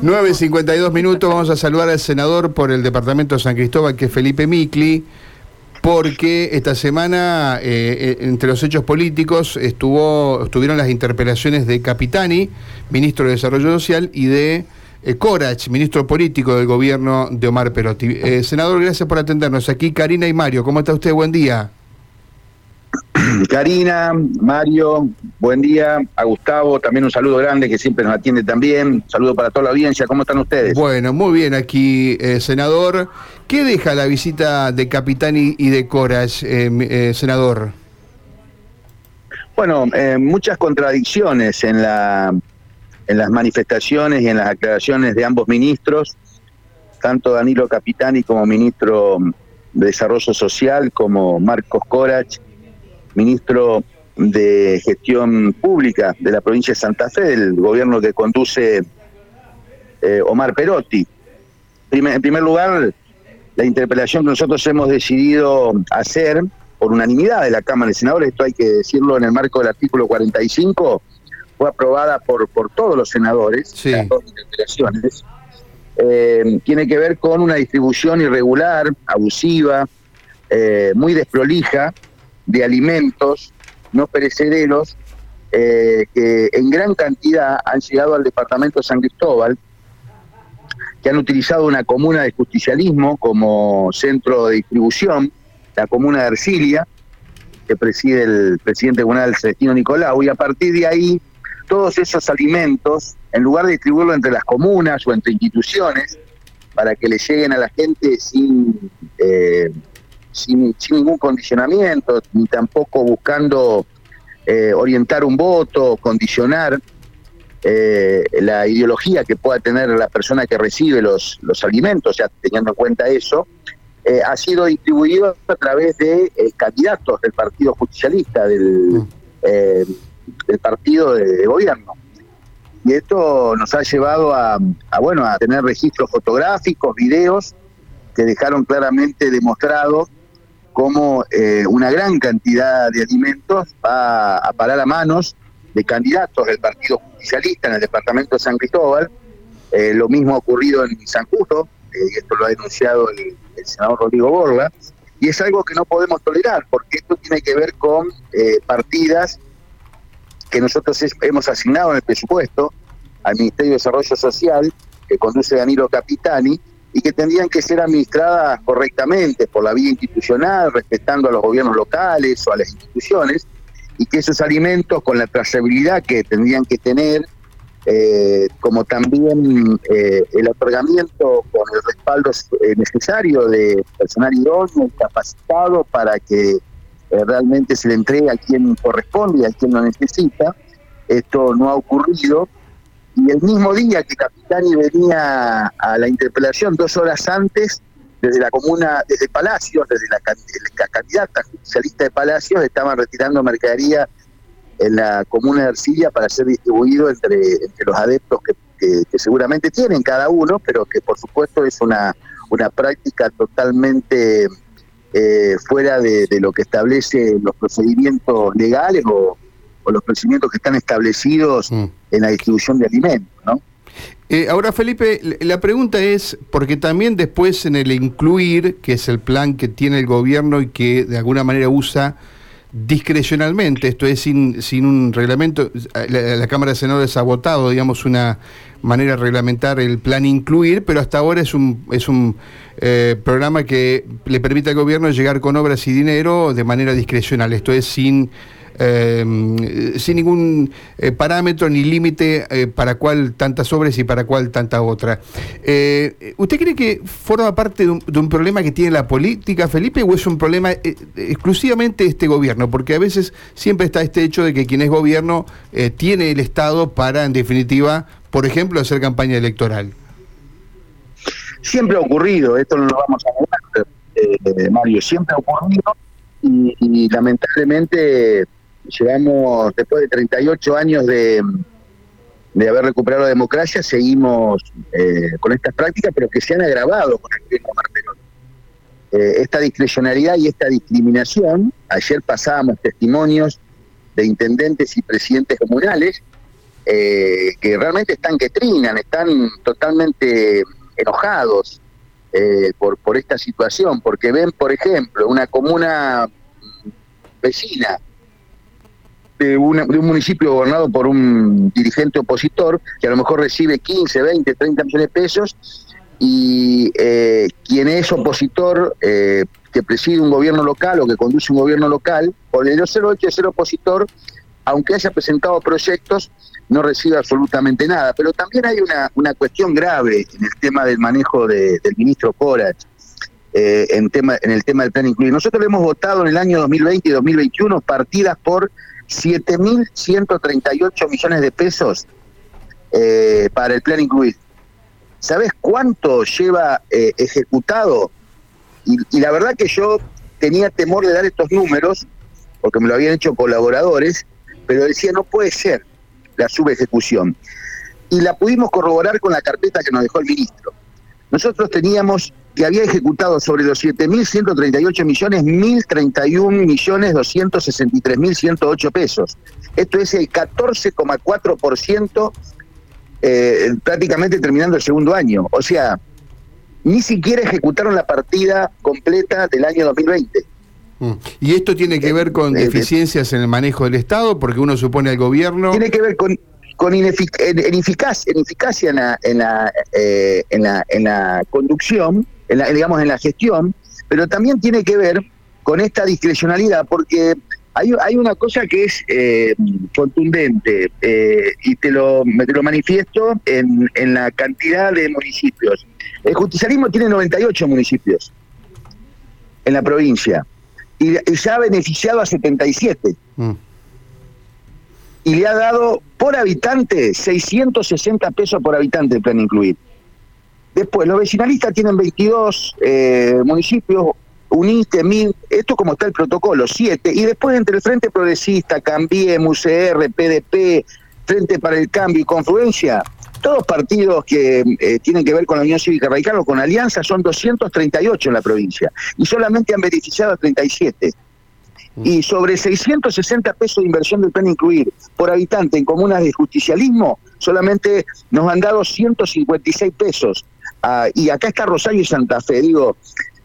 9.52 minutos, vamos a saludar al senador por el departamento de San Cristóbal, que es Felipe Micli, porque esta semana, eh, eh, entre los hechos políticos, estuvo, estuvieron las interpelaciones de Capitani, ministro de Desarrollo Social, y de eh, Corach, ministro político del gobierno de Omar Perotti. senador, gracias por atendernos. Aquí Karina y Mario, ¿cómo está usted? Buen día. Karina, Mario, buen día. A Gustavo, también un saludo grande que siempre nos atiende también. Un saludo para toda la audiencia. ¿Cómo están ustedes? Bueno, muy bien aquí, eh, senador. ¿Qué deja la visita de Capitani y de Coras, eh, eh, senador? Bueno, muchas contradicciones en, la, en las manifestaciones y en las aclaraciones de ambos ministros, tanto Danilo Capitani como ministro de Desarrollo Social, como Marcos Corach ministro de Gestión Pública de la provincia de Santa Fe, del gobierno que conduce eh, Omar Perotti. en primer lugar, la interpelación que nosotros hemos decidido hacer por unanimidad de la Cámara de Senadores, esto hay que decirlo en el marco del artículo 45, fue aprobada por, por todos los senadores, las dos interpelaciones, eh, tiene que ver con una distribución irregular, abusiva, eh, muy desprolija de alimentos no perecederos eh, que en gran cantidad han llegado al departamento de San Cristóbal, que han utilizado una comuna de justicialismo como centro de distribución, la comuna de Arcilia, que preside el presidente comunal Celestino Nicolau, y a partir de ahí todos esos alimentos, en lugar de distribuirlo entre las comunas o entre instituciones, para que le lleguen a la gente sin eh, sin, ningún condicionamiento, ni tampoco buscando eh, orientar un voto, condicionar eh, la ideología que pueda tener la persona que recibe los, los alimentos, ya teniendo en cuenta eso, eh, ha sido distribuido a través de candidatos del Partido Justicialista, del, mm. del partido de, gobierno. Y esto nos ha llevado a, a, bueno, a tener registros fotográficos, videos, que dejaron claramente demostrado cómo eh, una gran cantidad de alimentos va a parar a manos de candidatos del Partido Justicialista en el departamento de San Cristóbal. Eh, lo mismo ha ocurrido en San Justo, eh, y esto lo ha denunciado el, senador Rodrigo Borla, y es algo que no podemos tolerar, porque esto tiene que ver con partidas que nosotros hemos asignado en el presupuesto al Ministerio de Desarrollo Social, que conduce Danilo Capitani, y que tendrían que ser administradas correctamente por la vía institucional, respetando a los gobiernos locales o a las instituciones, y que esos alimentos, con la trazabilidad que tendrían que tener, eh, como también eh, el otorgamiento con el respaldo eh, necesario de personal idóneo capacitado para que realmente se le entregue a quien corresponde y a quien lo necesita. Esto no ha ocurrido y el mismo día que Capitani venía a la interpelación, dos horas antes, desde la comuna, desde Palacios, desde la, candidata socialista de Palacios, estaban retirando mercadería en la comuna de Arcilia para ser distribuido entre, entre los adeptos que, seguramente tienen cada uno, pero que por supuesto es una, una práctica totalmente eh, fuera de, de, lo que establece los procedimientos legales o, los procedimientos que están establecidos mm. en la distribución de alimentos, ¿no? Eh, ahora, Felipe, la pregunta es, porque también después en el incluir, que es el plan que tiene el gobierno y que de alguna manera usa discrecionalmente, esto es sin, sin un reglamento, la, Cámara de Senadores ha votado, digamos, una manera de reglamentar el plan incluir, pero hasta ahora es un, es un eh, programa que le permite al gobierno llegar con obras y dinero de manera discrecional, esto es sin eh, sin ningún eh, parámetro ni límite eh, para cuál tantas obras y para cuál tanta otra. Eh, ¿Usted cree que forma parte de un, problema que tiene la política, Felipe, o es un problema exclusivamente este gobierno? Porque a veces siempre está este hecho de que quien es gobierno tiene el Estado para, en definitiva, por ejemplo, hacer campaña electoral. Siempre ha ocurrido, esto no lo vamos a negar, Mario, siempre ha ocurrido y lamentablemente llevamos, después de 38 años de, de haber recuperado la democracia, seguimos eh, con estas prácticas, pero que se han agravado con el tiempo eh, esta discrecionalidad y esta discriminación, ayer pasábamos testimonios de intendentes y presidentes comunales eh, que realmente están que trinan, están totalmente enojados eh, por, por esta situación, porque ven, por ejemplo, una comuna vecina de, de un municipio gobernado por un dirigente opositor que a lo mejor recibe 15, 20, 30 millones de pesos y eh, quien es opositor eh, que preside un gobierno local o que conduce un gobierno local, por el hecho de ser opositor, aunque haya presentado proyectos, no recibe absolutamente nada. Pero también hay una, una cuestión grave en el tema del manejo del ministro Corach, eh, en, tema, en el tema del plan incluido. Nosotros hemos votado en el año 2020 y 2021 partidas por 7.138 millones de pesos eh, para el plan incluido. ¿Sabes cuánto lleva eh, ejecutado? Y, y, la verdad que yo tenía temor de dar estos números, porque me lo habían hecho colaboradores, pero decía, no puede ser la subejecución. Y la pudimos corroborar con la carpeta que nos dejó el ministro. Nosotros teníamos que había ejecutado sobre los 7.138 millones, 1.031 millones 263.108 pesos. Esto es el 14,4% eh, prácticamente terminando el segundo año. O sea, ni siquiera ejecutaron la partida completa del año 2020. Mm. ¿Y esto tiene que ver con eh, deficiencias en el manejo del Estado? Porque uno supone al gobierno... Tiene que ver con, con ineficacia, en, la, en, la, eh, en, la, en la conducción, en la, digamos en la gestión, pero también tiene que ver con esta discrecionalidad, porque hay, hay una cosa que es eh, contundente eh, y te lo, te lo manifiesto en, en la cantidad de municipios. El justicialismo tiene 98 municipios en la provincia y, ya ha beneficiado a 77. Mm. Y le ha dado por habitante 660 pesos por habitante el plan incluir. Después, los vecinalistas tienen 22 eh, municipios, uniste, mil, esto como está el protocolo, siete, y después entre el Frente Progresista, Cambiemos, UCR, PDP, Frente para el Cambio y Confluencia, todos partidos que eh, tienen que ver con la Unión Cívica Radical o con Alianza son 238 en la provincia y solamente han beneficiado a 37. Mm. Y sobre 660 pesos de inversión del plan incluir por habitante en comunas de justicialismo, solamente nos han dado 156 pesos. Ah, y acá está Rosario y Santa Fe. Digo,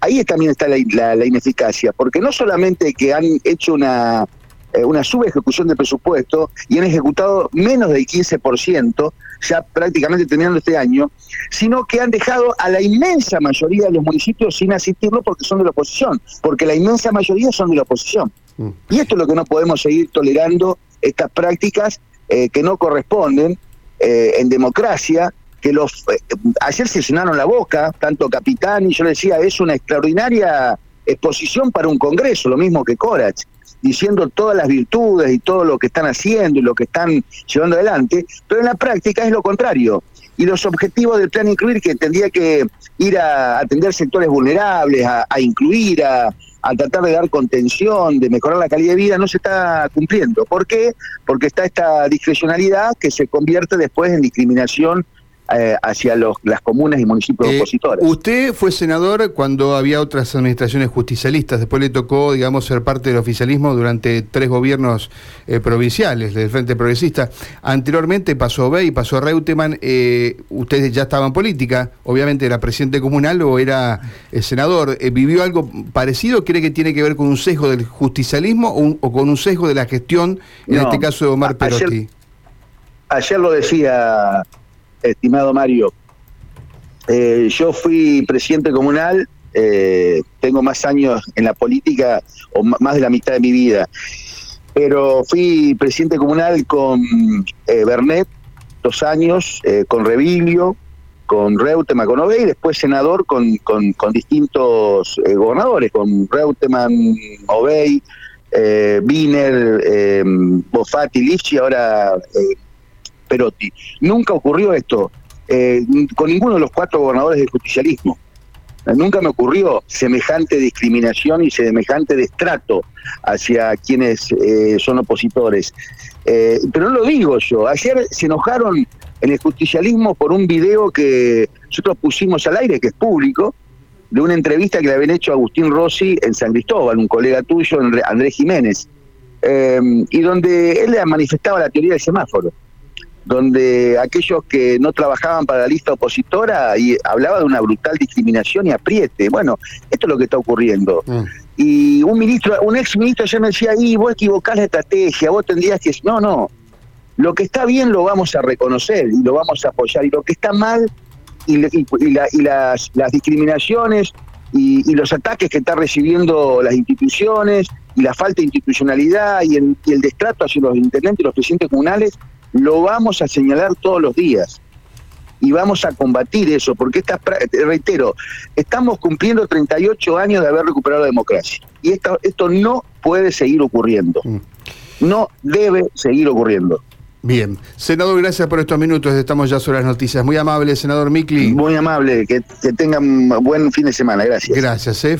ahí también está la, ineficacia, porque no solamente que han hecho una, eh, una subejecución de presupuesto y han ejecutado menos del 15%, ya prácticamente terminando este año, sino que han dejado a la inmensa mayoría de los municipios sin asistirlo porque son de la oposición, porque la inmensa mayoría son de la oposición. Mm. Y esto es lo que no podemos seguir tolerando, estas prácticas eh, que no corresponden eh, en democracia, que los eh, ayer se llenaron la boca, tanto Capitán y yo le decía, es una extraordinaria exposición para un Congreso, lo mismo que Corach, diciendo todas las virtudes y todo lo que están haciendo y lo que están llevando adelante, pero en la práctica es lo contrario. Y los objetivos del plan incluir, que tendría que ir a atender sectores vulnerables, a, incluir, a, a tratar de dar contención, de mejorar la calidad de vida, no se está cumpliendo. ¿Por qué? Porque está esta discrecionalidad que se convierte después en discriminación eh, hacia los, las comunas y municipios eh, opositores. Usted fue senador cuando había otras administraciones justicialistas, después le tocó, digamos, ser parte del oficialismo durante tres gobiernos eh, provinciales del Frente Progresista. Anteriormente pasó Bey, pasó Reutemann, usted ya estaba en política, obviamente era presidente comunal o era senador. ¿Vivió algo parecido? ¿Cree que tiene que ver con un sesgo del justicialismo o, con un sesgo de la gestión, en este caso de Omar Perotti? ayer lo decía estimado Mario. Eh, yo fui presidente comunal, eh, tengo más años en la política, o más de la mitad de mi vida, pero fui presidente comunal con eh, Bernet, dos años, con Revilio, con Reutemann, con Obey, y después senador con, con, distintos gobernadores, con Reutemann, Obey, Biner, Bofati, Lichi, ahora Perotti. Nunca ocurrió esto eh, con ninguno de los cuatro gobernadores del justicialismo. Nunca me ocurrió semejante discriminación y semejante destrato hacia quienes eh, son opositores. Eh, pero no lo digo yo. Ayer se enojaron en el justicialismo por un video que nosotros pusimos al aire, que es público, de una entrevista que le habían hecho a Agustín Rossi en San Cristóbal, un colega tuyo, Andrés Jiménez, y donde él manifestaba la teoría del semáforo. Donde aquellos que no trabajaban para la lista opositora y hablaba de una brutal discriminación y apriete. Bueno, esto es lo que está ocurriendo. Mm. Y un ministro, un ex ministro ya me decía, y vos equivocás la estrategia, vos tendrías que... No, no, lo que está bien lo vamos a reconocer y lo vamos a apoyar, y lo que está mal y, las, discriminaciones y, los ataques que están recibiendo las instituciones y la falta de institucionalidad y el, y el destrato hacia los intendentes y los presidentes comunales, lo vamos a señalar todos los días y vamos a combatir eso, porque esta, reitero, estamos cumpliendo 38 años de haber recuperado la democracia y esto, esto no puede seguir ocurriendo, mm. no debe seguir ocurriendo. Bien. Senador, gracias por estos minutos. Estamos ya sobre las noticias. Muy amable, senador Mikli. Muy amable. Que, que tengan buen fin de semana. Gracias. Gracias. Eh.